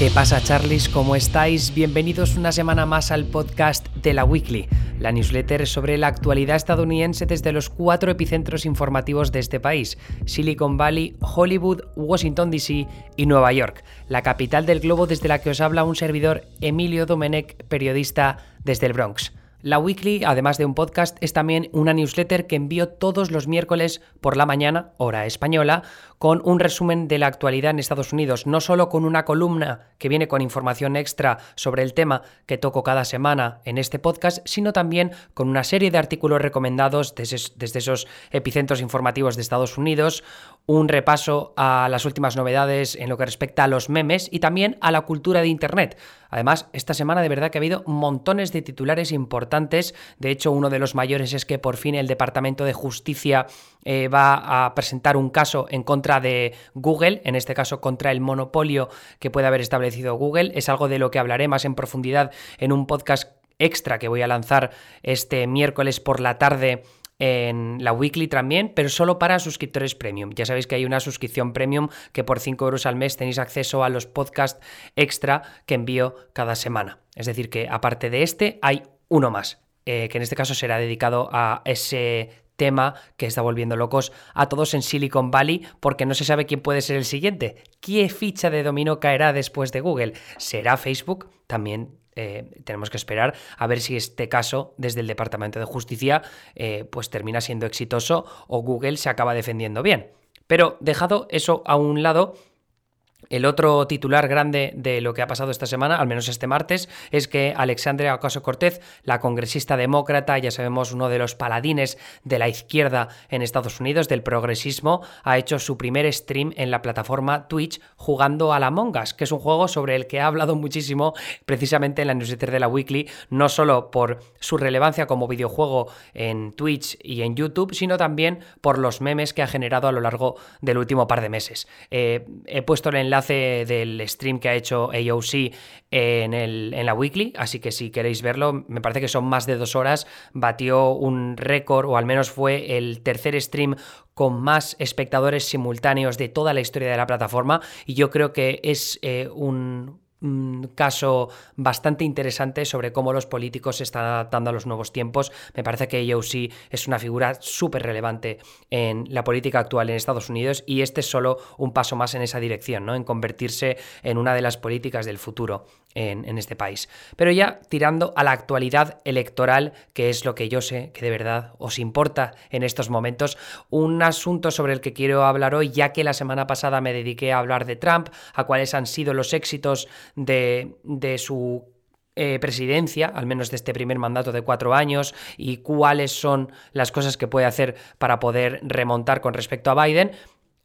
¿Qué pasa, Charlies? ¿Cómo estáis? Bienvenidos una semana más al podcast de la Weekly, la newsletter sobre la actualidad estadounidense desde los cuatro epicentros informativos de este país: Silicon Valley, Hollywood, Washington DC y Nueva York, la capital del globo desde la que os habla un servidor Emilio Domenech, periodista desde el Bronx. La Weekly, además de un podcast, es también una newsletter que envío todos los miércoles por la mañana, hora española, con un resumen de la actualidad en Estados Unidos, no solo con una columna que viene con información extra sobre el tema que toco cada semana en este podcast, sino también con una serie de artículos recomendados desde, esos epicentros informativos de Estados Unidos, un repaso a las últimas novedades en lo que respecta a los memes y también a la cultura de Internet. Además, esta semana de verdad que ha habido montones de titulares importantes. De hecho, uno de los mayores es que por fin el Departamento de Justicia eh, va a presentar un caso en contra de Google, en este caso contra el monopolio que puede haber establecido Google. Es algo de lo que hablaré más en profundidad en un podcast extra que voy a lanzar este miércoles por la tarde en la weekly también, pero solo para suscriptores premium. Ya sabéis que hay una suscripción premium que por 5 euros al mes tenéis acceso a los podcasts extra que envío cada semana. Es decir, que aparte de este hay uno más, eh, que en este caso será dedicado a ese tema que está volviendo locos a todos en Silicon Valley porque no se sabe quién puede ser el siguiente. ¿Qué ficha de dominó caerá después de Google? ¿Será Facebook? También eh, tenemos que esperar a ver si este caso desde el Departamento de Justicia eh, pues termina siendo exitoso o Google se acaba defendiendo bien. Pero dejado eso a un lado, el otro titular grande de lo que ha pasado esta semana, al menos este martes, es que Alexandria Ocasio Cortez, la congresista demócrata, ya sabemos uno de los paladines de la izquierda en Estados Unidos, del progresismo, ha hecho su primer stream en la plataforma Twitch jugando a la Us, que es un juego sobre el que ha hablado muchísimo precisamente en la newsletter de la Weekly, no solo por su relevancia como videojuego en Twitch y en YouTube, sino también por los memes que ha generado a lo largo del último par de meses. Eh, he puesto el enlace del stream que ha hecho AOC en, el, en la weekly, así que si queréis verlo, me parece que son más de dos horas, batió un récord, o al menos fue el tercer stream con más espectadores simultáneos de toda la historia de la plataforma, y yo creo que es eh, un un caso bastante interesante sobre cómo los políticos se están adaptando a los nuevos tiempos. Me parece que AOC es una figura súper relevante en la política actual en Estados Unidos y este es solo un paso más en esa dirección, ¿no? en convertirse en una de las políticas del futuro en, este país. Pero ya tirando a la actualidad electoral, que es lo que yo sé que de verdad os importa en estos momentos, un asunto sobre el que quiero hablar hoy, ya que la semana pasada me dediqué a hablar de Trump, a cuáles han sido los éxitos de, su eh, presidencia, al menos de este primer mandato de cuatro años, y cuáles son las cosas que puede hacer para poder remontar con respecto a Biden.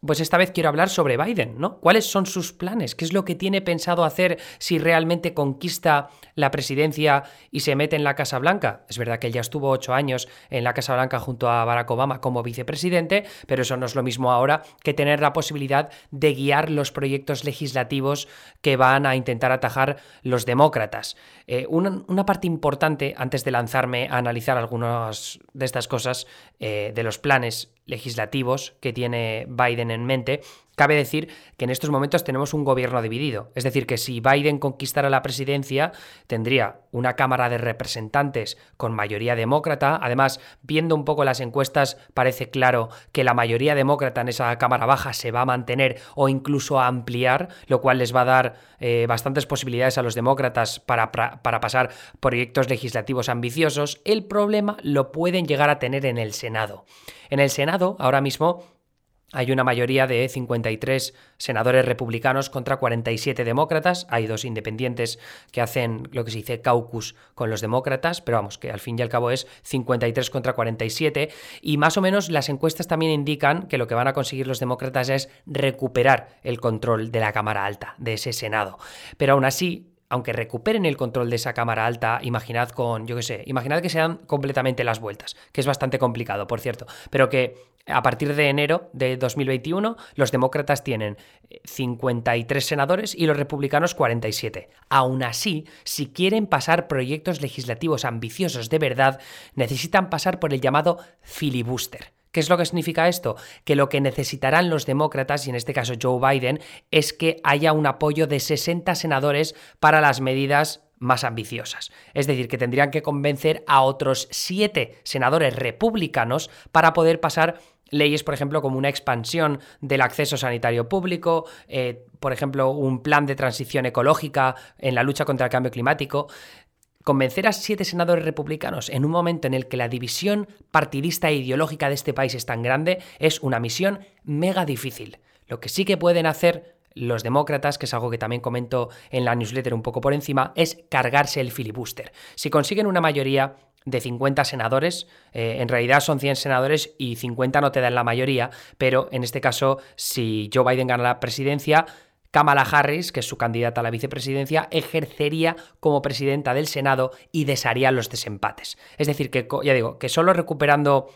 Pues esta vez quiero hablar sobre Biden, ¿no? ¿Cuáles son sus planes? ¿Qué es lo que tiene pensado hacer si realmente conquista la presidencia y se mete en la Casa Blanca? Es verdad que él ya estuvo ocho años en la Casa Blanca junto a Barack Obama como vicepresidente, pero eso no es lo mismo ahora que tener la posibilidad de guiar los proyectos legislativos que van a intentar atajar los demócratas. Eh, una, parte importante, antes de lanzarme a analizar algunas de estas cosas, eh, de los planes legislativos que tiene Biden en mente, cabe decir que en estos momentos tenemos un gobierno dividido. Es decir, que si Biden conquistara la presidencia, tendría una Cámara de Representantes con mayoría demócrata. Además, viendo un poco las encuestas, parece claro que la mayoría demócrata en esa Cámara Baja se va a mantener o incluso a ampliar, lo cual les va a dar eh, bastantes posibilidades a los demócratas para, para pasar proyectos legislativos ambiciosos. El problema lo pueden llegar a tener en el Senado. En el Senado, ahora mismo, hay una mayoría de 53 senadores republicanos contra 47 demócratas. Hay dos independientes que hacen lo que se dice caucus con los demócratas, pero vamos, que al fin y al cabo es 53 contra 47. Y más o menos las encuestas también indican que lo que van a conseguir los demócratas es recuperar el control de la Cámara Alta, de ese Senado. Pero aún así, aunque recuperen el control de esa cámara alta, imaginad con, yo qué sé, imaginad que sean completamente las vueltas, que es bastante complicado, por cierto, pero que a partir de enero de 2021 los demócratas tienen 53 eh, senadores y los republicanos 47. Aún así, si quieren pasar proyectos legislativos ambiciosos de verdad, necesitan pasar por el llamado filibuster. ¿Qué es lo que significa esto? Que lo que necesitarán los demócratas, y en este caso Joe Biden, es que haya un apoyo de 60 senadores para las medidas más ambiciosas. Es decir, que tendrían que convencer a otros siete senadores republicanos para poder pasar leyes, por ejemplo, como una expansión del acceso sanitario público, eh, por ejemplo, un plan de transición ecológica en la lucha contra el cambio climático. Convencer a siete senadores republicanos en un momento en el que la división partidista e ideológica de este país es tan grande es una misión mega difícil. Lo que sí que pueden hacer los demócratas, que es algo que también comento en la newsletter un poco por encima, es cargarse el filibuster. Si consiguen una mayoría de 50 senadores, eh, en realidad son 100 senadores y 50 no te dan la mayoría, pero en este caso, si Joe Biden gana la presidencia, Kamala Harris, que es su candidata a la vicepresidencia, ejercería como presidenta del Senado y desharía los desempates. Es decir, que ya digo, que solo recuperando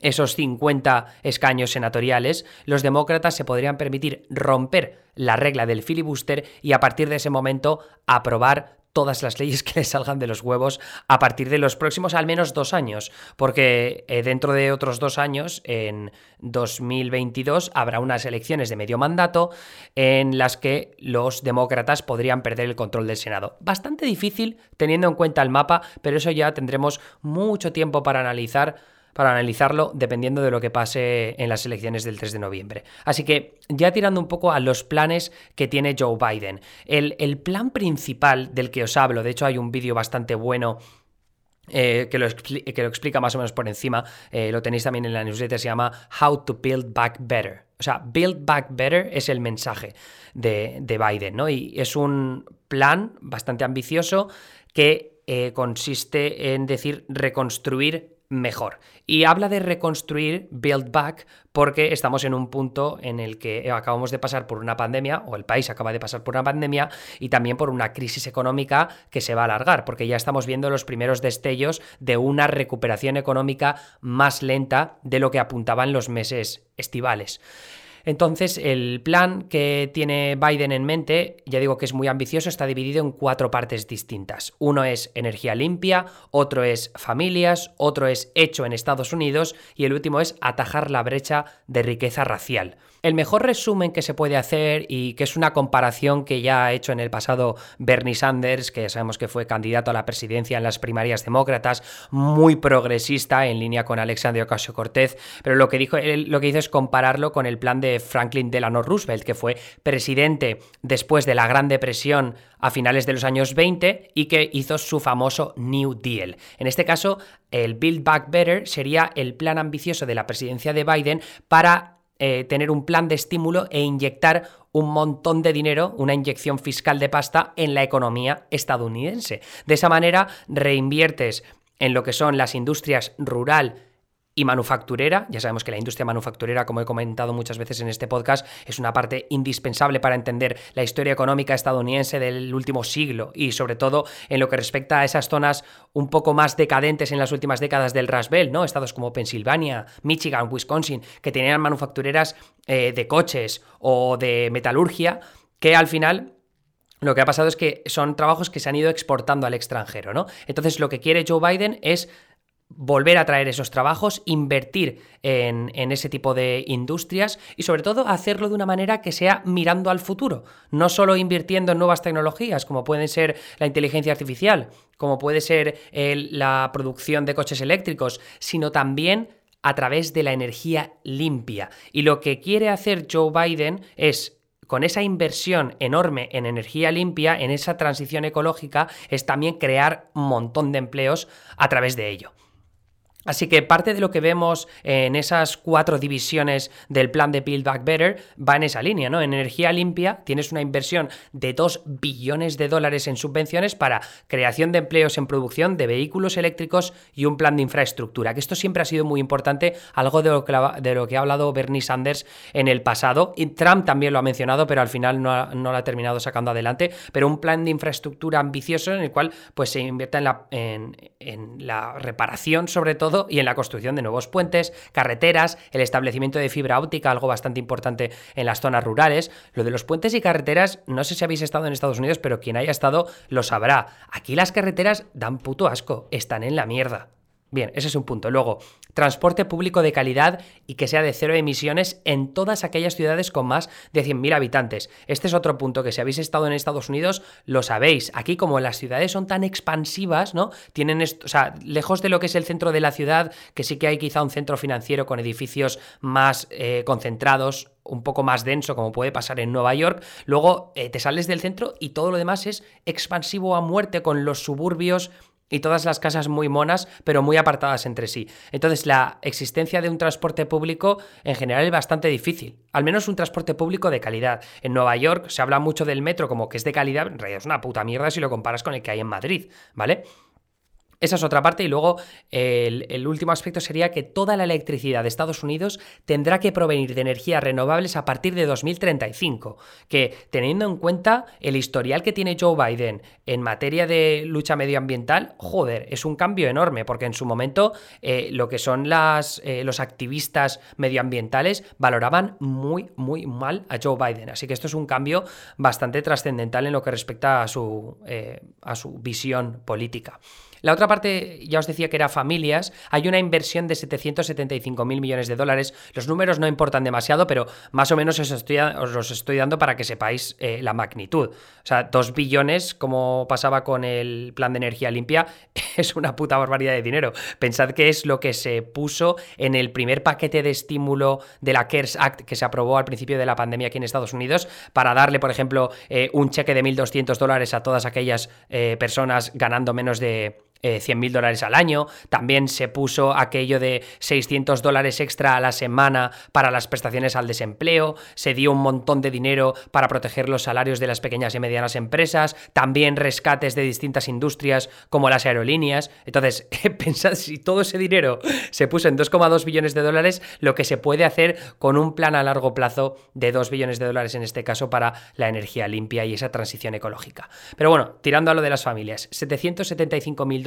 esos 50 escaños senatoriales, los demócratas se podrían permitir romper la regla del filibuster y a partir de ese momento aprobar todas las leyes que les salgan de los huevos a partir de los próximos al menos dos años, porque eh, dentro de otros dos años, en 2022, habrá unas elecciones de medio mandato en las que los demócratas podrían perder el control del Senado. Bastante difícil teniendo en cuenta el mapa, pero eso ya tendremos mucho tiempo para analizar para analizarlo dependiendo de lo que pase en las elecciones del 3 de noviembre. Así que ya tirando un poco a los planes que tiene Joe Biden. El, plan principal del que os hablo, de hecho hay un vídeo bastante bueno eh, que, lo que, lo explica más o menos por encima, eh, lo tenéis también en la newsletter, se llama How to Build Back Better. O sea, Build Back Better es el mensaje de, de Biden, ¿no? Y es un plan bastante ambicioso que eh, consiste en decir reconstruir mejor. Y habla de reconstruir, build back, porque estamos en un punto en el que acabamos de pasar por una pandemia, o el país acaba de pasar por una pandemia, y también por una crisis económica que se va a alargar, porque ya estamos viendo los primeros destellos de una recuperación económica más lenta de lo que apuntaban los meses estivales. Entonces, el plan que tiene Biden en mente, ya digo que es muy ambicioso, está dividido en cuatro partes distintas. Uno es energía limpia, otro es familias, otro es hecho en Estados Unidos y el último es atajar la brecha de riqueza racial. El mejor resumen que se puede hacer y que es una comparación que ya ha hecho en el pasado Bernie Sanders, que sabemos que fue candidato a la presidencia en las primarias demócratas, muy progresista en línea con Alexandria Ocasio-Cortez, pero lo que dijo él, lo que hizo es compararlo con el plan de Franklin Delano Roosevelt, que fue presidente después de la Gran Depresión a finales de los años 20 y que hizo su famoso New Deal. En este caso, el Build Back Better sería el plan ambicioso de la presidencia de Biden para eh, tener un plan de estímulo e inyectar un montón de dinero, una inyección fiscal de pasta en la economía estadounidense. De esa manera reinviertes en lo que son las industrias rural, y manufacturera. Ya sabemos que la industria manufacturera, como he comentado muchas veces en este podcast, es una parte indispensable para entender la historia económica estadounidense del último siglo y sobre todo en lo que respecta a esas zonas un poco más decadentes en las últimas décadas del Rust Belt, ¿no? Estados como Pensilvania, Michigan, Wisconsin, que tenían manufactureras eh, de coches o de metalurgia, que al final lo que ha pasado es que son trabajos que se han ido exportando al extranjero, ¿no? Entonces lo que quiere Joe Biden es volver a traer esos trabajos, invertir en, ese tipo de industrias y sobre todo hacerlo de una manera que sea mirando al futuro, no solo invirtiendo en nuevas tecnologías como pueden ser la inteligencia artificial, como puede ser la producción de coches eléctricos, sino también a través de la energía limpia. Y lo que quiere hacer Joe Biden es con esa inversión enorme en energía limpia, en esa transición ecológica, es también crear un montón de empleos a través de ello. Así que parte de lo que vemos en esas cuatro divisiones del plan de Build Back Better va en esa línea, ¿no? En energía limpia tienes una inversión de 2 billones de dólares en subvenciones para creación de empleos en producción de vehículos eléctricos y un plan de infraestructura, que esto siempre ha sido muy importante, algo de lo que, ha hablado Bernie Sanders en el pasado, y Trump también lo ha mencionado, pero al final no, lo ha terminado sacando adelante, pero un plan de infraestructura ambicioso en el cual pues se invierta en la, en la reparación sobre todo y en la construcción de nuevos puentes, carreteras, el establecimiento de fibra óptica, algo bastante importante en las zonas rurales. Lo de los puentes y carreteras, no sé si habéis estado en Estados Unidos, pero quien haya estado lo sabrá. Aquí las carreteras dan puto asco, están en la mierda. Bien, ese es un punto. Luego, transporte público de calidad y que sea de cero emisiones en todas aquellas ciudades con más de 100.000 habitantes. Este es otro punto que si habéis estado en Estados Unidos lo sabéis. Aquí como las ciudades son tan expansivas, ¿no? Tienen o sea, lejos de lo que es el centro de la ciudad, que sí que hay quizá un centro financiero con edificios más eh, concentrados, un poco más denso, como puede pasar en Nueva York, luego eh, te sales del centro y todo lo demás es expansivo a muerte con los suburbios y todas las casas muy monas, pero muy apartadas entre sí. Entonces, la existencia de un transporte público en general es bastante difícil, al menos un transporte público de calidad. En Nueva York se habla mucho del metro como que es de calidad, en realidad es una puta mierda si lo comparas con el que hay en Madrid, ¿vale? Esa es otra parte y luego el, último aspecto sería que toda la electricidad de Estados Unidos tendrá que provenir de energías renovables a partir de 2035, que teniendo en cuenta el historial que tiene Joe Biden en materia de lucha medioambiental, joder, es un cambio enorme, porque en su momento eh, lo que son las, eh, los activistas medioambientales valoraban muy, muy mal a Joe Biden. Así que esto es un cambio bastante trascendental en lo que respecta a su, eh, a su visión política. La otra parte, ya os decía que era familias, hay una inversión de 775 mil millones de dólares. Los números no importan demasiado, pero más o menos os, os los estoy dando para que sepáis eh, la magnitud. O sea, 2 billones, como pasaba con el plan de energía limpia, es una puta barbaridad de dinero. Pensad que es lo que se puso en el primer paquete de estímulo de la CARES Act que se aprobó al principio de la pandemia aquí en Estados Unidos para darle, por ejemplo, eh, un cheque de 1.200 dólares a todas aquellas eh, personas ganando menos de eh, 100 mil dólares al año. También se puso aquello de 600 dólares extra a la semana para las prestaciones al desempleo. Se dio un montón de dinero para proteger los salarios de las pequeñas y medianas empresas. También rescates de distintas industrias como las aerolíneas. Entonces, pensad si todo ese dinero se puso en 2,2 billones de dólares, lo que se puede hacer con un plan a largo plazo de 2 billones de dólares en este caso para la energía limpia y esa transición ecológica. Pero bueno, tirando a lo de las familias, 775 mil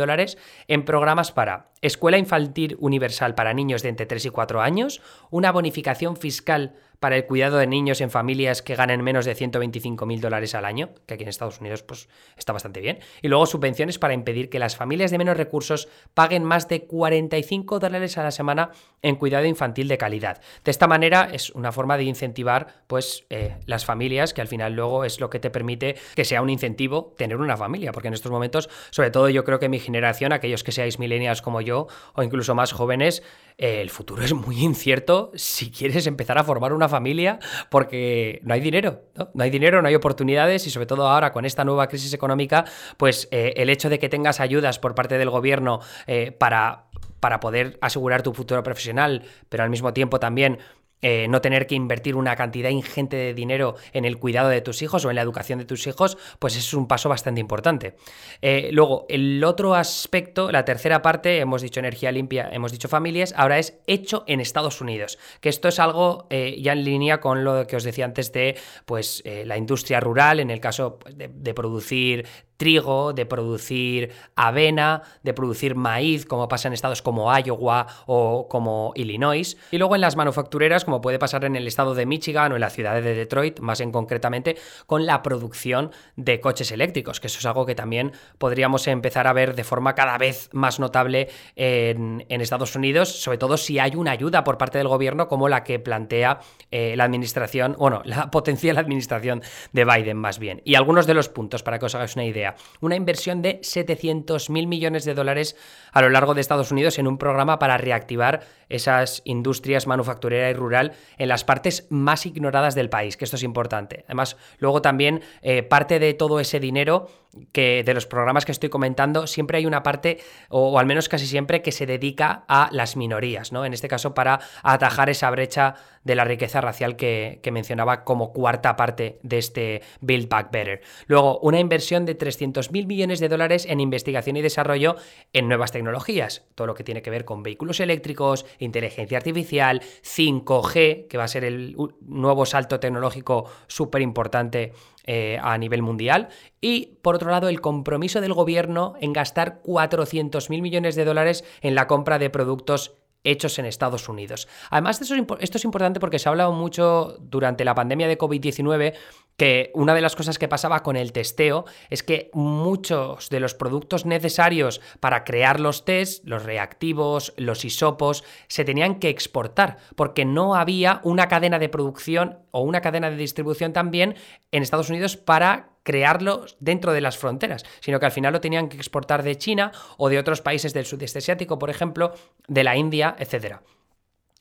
en programas para escuela infantil universal para niños de entre 3 y 4 años, una bonificación fiscal para el cuidado de niños en familias que ganen menos de 125 mil dólares al año, que aquí en Estados Unidos pues está bastante bien, y luego subvenciones para impedir que las familias de menos recursos paguen más de 45 dólares a la semana en cuidado infantil de calidad. De esta manera es una forma de incentivar pues eh, las familias, que al final luego es lo que te permite que sea un incentivo tener una familia, porque en estos momentos, sobre todo yo creo que mi generación, aquellos que seáis millennials como yo, o incluso más jóvenes, eh, el futuro es muy incierto si quieres empezar a formar una familia porque no hay dinero, ¿no? hay dinero, no hay oportunidades y sobre todo ahora con esta nueva crisis económica, pues eh, el hecho de que tengas ayudas por parte del gobierno eh, para para poder asegurar tu futuro profesional, pero al mismo tiempo también eh, no tener que invertir una cantidad ingente de dinero en el cuidado de tus hijos o en la educación de tus hijos, pues es un paso bastante importante. Eh, luego, el otro aspecto, la tercera parte, hemos dicho energía limpia, hemos dicho familias, ahora es hecho en Estados Unidos, que esto es algo eh, ya en línea con lo que os decía antes de pues, la industria rural, en el caso pues, de producir trigo, de producir avena, de producir maíz, como pasa en estados como Iowa o como Illinois. Y luego en las manufactureras, como puede pasar en el estado de Michigan o en la ciudad de Detroit, más en concretamente, con la producción de coches eléctricos, que eso es algo que también podríamos empezar a ver de forma cada vez más notable en, Estados Unidos, sobre todo si hay una ayuda por parte del gobierno como la que plantea eh, la administración, bueno, la potencial administración de Biden más bien. Y algunos de los puntos para que os hagáis una idea una inversión de 700 mil millones de dólares a lo largo de Estados Unidos en un programa para reactivar esas industrias manufacturera y rural en las partes más ignoradas del país, que esto es importante. Además, luego también eh, parte de todo ese dinero que de los programas que estoy comentando, siempre hay una parte, o, al menos casi siempre, que se dedica a las minorías, ¿no? En este caso, para atajar esa brecha de la riqueza racial que, mencionaba como cuarta parte de este Build Back Better. Luego, una inversión de 300 mil millones de dólares en investigación y desarrollo en nuevas tecnologías, todo lo que tiene que ver con vehículos eléctricos, inteligencia artificial, 5G, que va a ser el nuevo salto tecnológico súper importante eh, a nivel mundial. Y por otro lado, el compromiso del gobierno en gastar 400.000 millones de dólares en la compra de productos hechos en Estados Unidos. Además, esto es importante porque se ha hablado mucho durante la pandemia de COVID-19 que una de las cosas que pasaba con el testeo es que muchos de los productos necesarios para crear los test, los reactivos, los hisopos, se tenían que exportar porque no había una cadena de producción o una cadena de distribución también en Estados Unidos para crearlos dentro de las fronteras, sino que al final lo tenían que exportar de China o de otros países del sudeste asiático, por ejemplo, de la India, etcétera.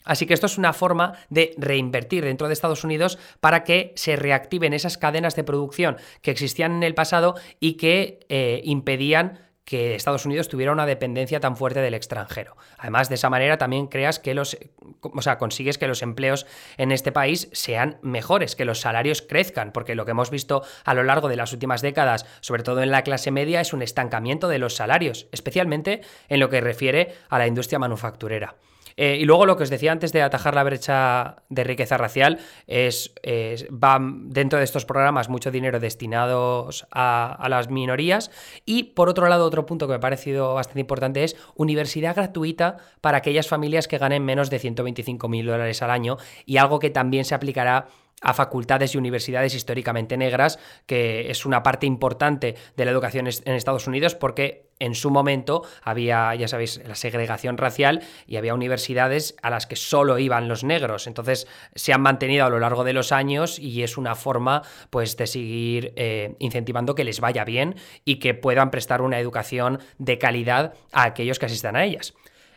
Así que esto es una forma de reinvertir dentro de Estados Unidos para que se reactiven esas cadenas de producción que existían en el pasado y que eh, impedían que Estados Unidos tuviera una dependencia tan fuerte del extranjero. Además, de esa manera también creas que los, o sea, consigues que los empleos en este país sean mejores, que los salarios crezcan, porque lo que hemos visto a lo largo de las últimas décadas, sobre todo en la clase media, es un estancamiento de los salarios, especialmente en lo que refiere a la industria manufacturera. Eh, y luego lo que os decía antes de atajar la brecha de riqueza racial es, va dentro de estos programas mucho dinero destinados a, a, las minorías. Y por otro lado otro punto que me ha parecido bastante importante es universidad gratuita para aquellas familias que ganen menos de 125 mil dólares al año y algo que también se aplicará a facultades y universidades históricamente negras, que es una parte importante de la educación en Estados Unidos porque en su momento había, ya sabéis, la segregación racial y había universidades a las que solo iban los negros. Entonces se han mantenido a lo largo de los años y es una forma pues de seguir eh, incentivando que les vaya bien y que puedan prestar una educación de calidad a aquellos que asistan a ellas.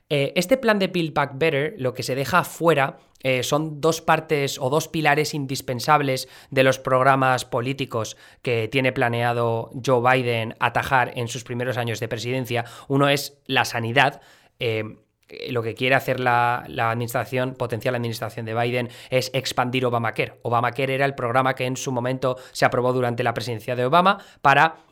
Eh, este plan de Build Back Better lo que se deja fuera eh, son dos partes o dos pilares indispensables de los programas políticos que tiene planeado Joe Biden atajar en sus primeros años de presidencia. Uno es la sanidad. Eh, lo que quiere hacer la, la, administración, potencial administración de Biden, es expandir Obamacare. Obamacare era el programa que en su momento se aprobó durante la presidencia de Obama para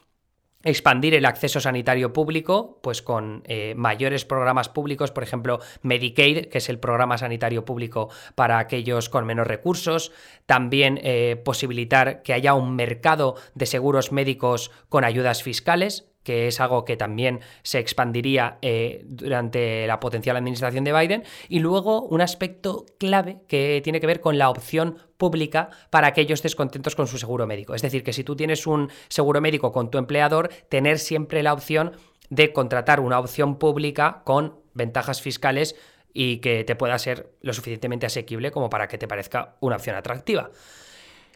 expandir el acceso sanitario público, pues con eh, mayores programas públicos, por ejemplo, Medicaid, que es el programa sanitario público para aquellos con menos recursos, también eh, posibilitar que haya un mercado de seguros médicos con ayudas fiscales, que es algo que también se expandiría eh, durante la potencial administración de Biden, y luego un aspecto clave que tiene que ver con la opción pública para aquellos descontentos con su seguro médico. Es decir, que si tú tienes un seguro médico con tu empleador, tener siempre la opción de contratar una opción pública con ventajas fiscales y que te pueda ser lo suficientemente asequible como para que te parezca una opción atractiva.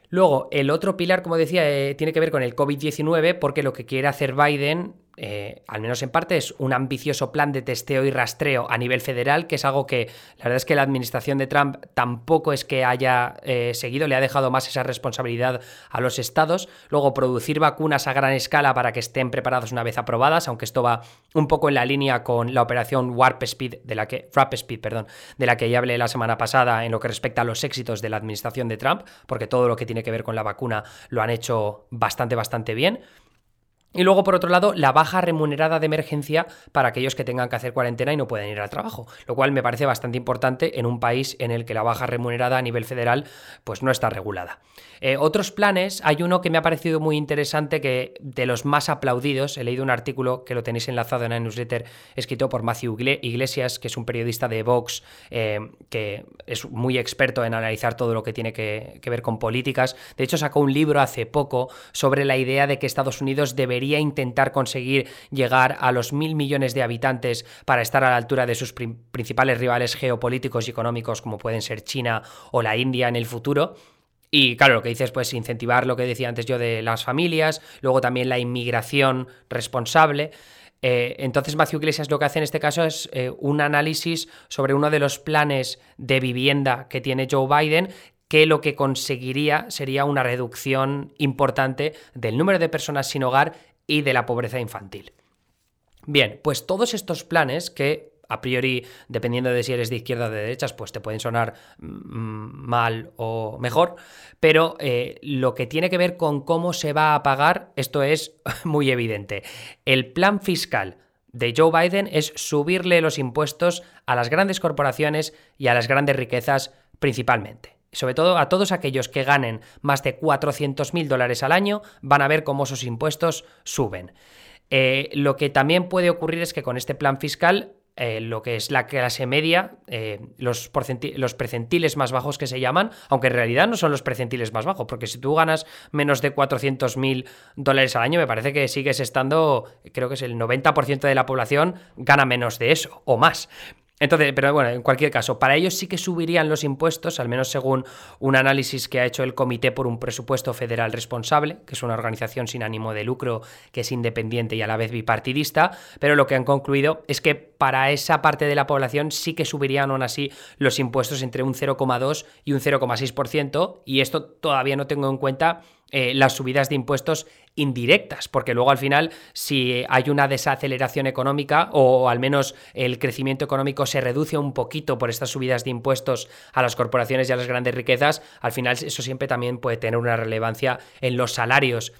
Luego, el otro pilar, como decía, eh, tiene que ver con el COVID-19, porque lo que quiere hacer Biden eh, al menos en parte, es un ambicioso plan de testeo y rastreo a nivel federal, que es algo que la verdad es que la administración de Trump tampoco es que haya eh, seguido, le ha dejado más esa responsabilidad a los estados. Luego, producir vacunas a gran escala para que estén preparadas una vez aprobadas, aunque esto va un poco en la línea con la operación Warp Speed, de la que, Warp Speed, perdón, de la que ya hablé la semana pasada en lo que respecta a los éxitos de la administración de Trump, porque todo lo que tiene que ver con la vacuna lo han hecho bastante, bastante bien. Y luego, por otro lado, la baja remunerada de emergencia para aquellos que tengan que hacer cuarentena y no pueden ir al trabajo, lo cual me parece bastante importante en un país en el que la baja remunerada a nivel federal pues no está regulada. Eh, otros planes, hay uno que me ha parecido muy interesante, que de los más aplaudidos, he leído un artículo que lo tenéis enlazado en la newsletter, escrito por Matthew Iglesias, que es un periodista de Vox, eh, que es muy experto en analizar todo lo que tiene que, que ver con políticas. De hecho, sacó un libro hace poco sobre la idea de que Estados Unidos debería intentar conseguir llegar a los mil millones de habitantes para estar a la altura de sus principales rivales geopolíticos y económicos como pueden ser China o la India en el futuro. Y claro, lo que dices, pues incentivar lo que decía antes yo de las familias, luego también la inmigración responsable. Eh, entonces Matthew Iglesias lo que hace en este caso es eh, un análisis sobre uno de los planes de vivienda que tiene Joe Biden que lo que conseguiría sería una reducción importante del número de personas sin hogar y de la pobreza infantil. Bien, pues todos estos planes que a priori, dependiendo de si eres de izquierda o de derechas, pues te pueden sonar mm, mal o mejor, pero eh, lo que tiene que ver con cómo se va a pagar, esto es muy evidente. El plan fiscal de Joe Biden es subirle los impuestos a las grandes corporaciones y a las grandes riquezas principalmente sobre todo a todos aquellos que ganen más de 400.000 dólares al año, van a ver cómo esos impuestos suben. Eh, lo que también puede ocurrir es que con este plan fiscal eh, lo que es la clase media, eh, los, los precentiles más bajos que se llaman, aunque en realidad no son los precentiles más bajos, porque si tú ganas menos de 400.000 dólares al año, me parece que sigues estando, creo que es el 90% de la población gana menos de eso o más. Entonces, pero bueno, en cualquier caso, para ellos sí que subirían los impuestos, al menos según un análisis que ha hecho el Comité por un Presupuesto Federal Responsable, que es una organización sin ánimo de lucro que es independiente y a la vez bipartidista, pero lo que han concluido es que para esa parte de la población sí que subirían aún así los impuestos entre un 0,2 y un 0,6%, y esto todavía no tengo en cuenta eh, las subidas de impuestos indirectas, porque luego al final si hay una desaceleración económica o al menos el crecimiento económico se reduce un poquito por estas subidas de impuestos a las corporaciones y a las grandes riquezas, al final eso siempre también puede tener una relevancia en los salarios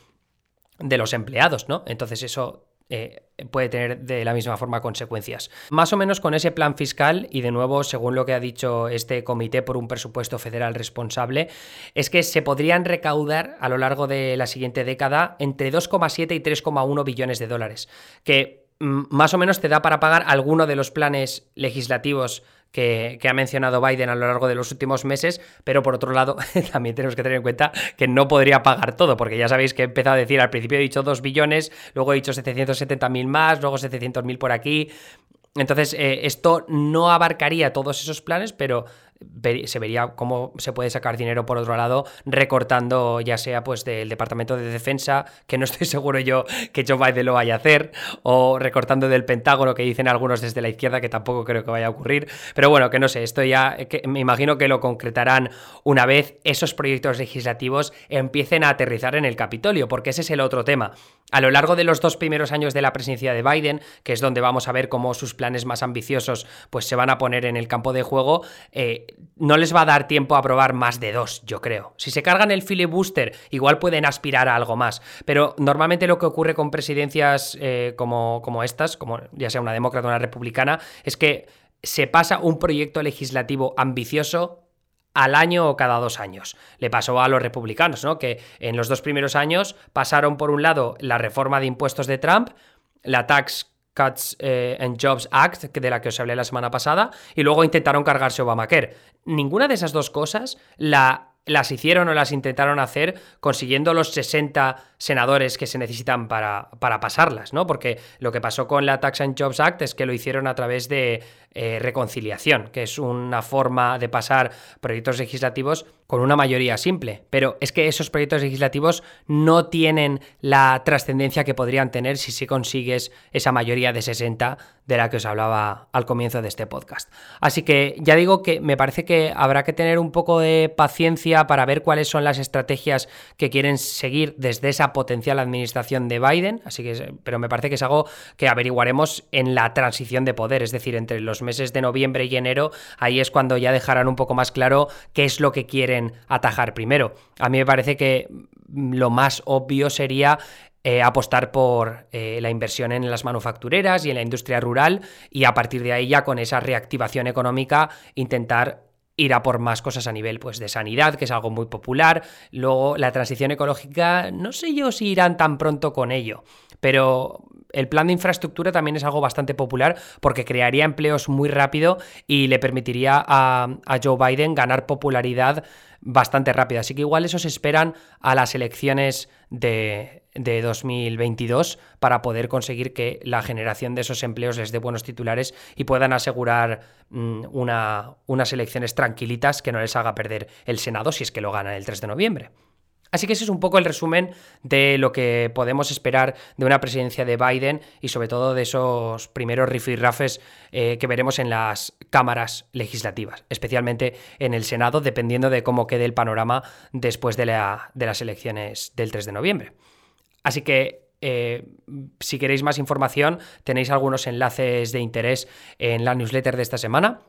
de los empleados, ¿no? Entonces eso eh, puede tener de la misma forma consecuencias. Más o menos con ese plan fiscal, y de nuevo, según lo que ha dicho este comité por un presupuesto federal responsable, es que se podrían recaudar a lo largo de la siguiente década entre 2,7 y 3,1 billones de dólares, que mm, más o menos te da para pagar alguno de los planes legislativos que, ha mencionado Biden a lo largo de los últimos meses, pero por otro lado también tenemos que tener en cuenta que no podría pagar todo, porque ya sabéis que he empezado a decir, al principio he dicho 2 billones, luego he dicho 770.000 más, luego 700.000 por aquí. Entonces, eh, esto no abarcaría todos esos planes, pero se vería cómo se puede sacar dinero por otro lado recortando ya sea pues del Departamento de Defensa, que no estoy seguro yo que Joe Biden lo vaya a hacer, o recortando del Pentágono que dicen algunos desde la izquierda que tampoco creo que vaya a ocurrir, pero bueno, que no sé, esto ya me imagino que lo concretarán una vez esos proyectos legislativos empiecen a aterrizar en el Capitolio, porque ese es el otro tema. A lo largo de los dos primeros años de la presidencia de Biden, que es donde vamos a ver cómo sus planes más ambiciosos pues se van a poner en el campo de juego, eh, no les va a dar tiempo a probar más de dos, yo creo. Si se cargan el filibuster, igual pueden aspirar a algo más. Pero normalmente lo que ocurre con presidencias eh, como, como estas, como ya sea una demócrata o una republicana, es que se pasa un proyecto legislativo ambicioso al año o cada dos años. Le pasó a los republicanos, ¿no? Que en los dos primeros años pasaron por un lado la reforma de impuestos de Trump, la tax Cuts eh, and Jobs Act, de la que os hablé la semana pasada, y luego intentaron cargarse Obamacare. Ninguna de esas dos cosas la, las hicieron o las intentaron hacer consiguiendo los 60 senadores que se necesitan para, para pasarlas, ¿no? Porque lo que pasó con la Tax and Jobs Act es que lo hicieron a través de eh, reconciliación, que es una forma de pasar proyectos legislativos con una mayoría simple. Pero es que esos proyectos legislativos no tienen la trascendencia que podrían tener si se consigues esa mayoría de 60 de la que os hablaba al comienzo de este podcast. Así que ya digo que me parece que habrá que tener un poco de paciencia para ver cuáles son las estrategias que quieren seguir desde esa potencial administración de Biden, así que pero me parece que es algo que averiguaremos en la transición de poder, es decir, entre los meses de noviembre y enero, ahí es cuando ya dejarán un poco más claro qué es lo que quieren atajar primero. A mí me parece que lo más obvio sería eh, apostar por eh, la inversión en las manufactureras y en la industria rural y a partir de ahí ya con esa reactivación económica intentar ir a por más cosas a nivel pues, de sanidad, que es algo muy popular. Luego la transición ecológica, no sé yo si irán tan pronto con ello, pero el plan de infraestructura también es algo bastante popular porque crearía empleos muy rápido y le permitiría a, Joe Biden ganar popularidad bastante rápida. Así que igual esos esperan a las elecciones de, 2022 para poder conseguir que la generación de esos empleos les dé buenos titulares y puedan asegurar mm, una, unas elecciones tranquilitas que no les haga perder el Senado si es que lo ganan el 3 de noviembre. Así que ese es un poco el resumen de lo que podemos esperar de una presidencia de Biden y sobre todo de esos primeros rifirrafes eh, que veremos en las cámaras legislativas, especialmente en el Senado, dependiendo de cómo quede el panorama después de, las elecciones del 3 de noviembre. Así que eh, si queréis más información, tenéis algunos enlaces de interés en la newsletter de esta semana.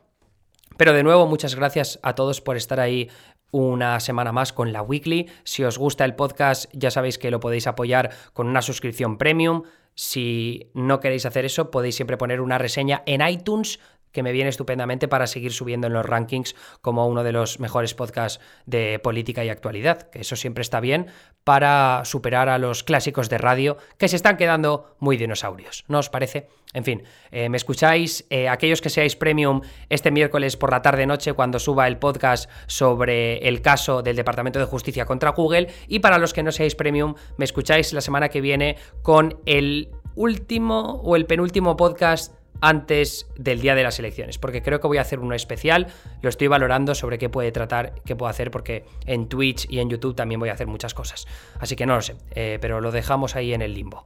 Pero de nuevo, muchas gracias a todos por estar ahí una semana más con la Weekly. Si os gusta el podcast, ya sabéis que lo podéis apoyar con una suscripción premium. Si no queréis hacer eso, podéis siempre poner una reseña en iTunes que me viene estupendamente para seguir subiendo en los rankings como uno de los mejores podcasts de política y actualidad, que eso siempre está bien para superar a los clásicos de radio que se están quedando muy dinosaurios, ¿no os parece? En fin, eh, me escucháis, eh, aquellos que seáis premium este miércoles por la tarde-noche cuando suba el podcast sobre el caso del Departamento de Justicia contra Google y para los que no seáis premium me escucháis la semana que viene con el último o el penúltimo podcast antes del día de las elecciones, porque creo que voy a hacer uno especial, lo estoy valorando sobre qué puede tratar, qué puedo hacer, porque en Twitch y en YouTube también voy a hacer muchas cosas. Así que no lo sé, eh, pero lo dejamos ahí en el limbo.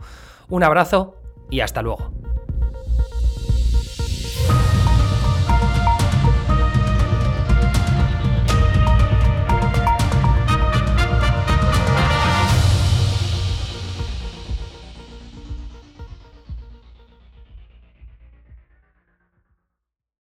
Un abrazo y hasta luego.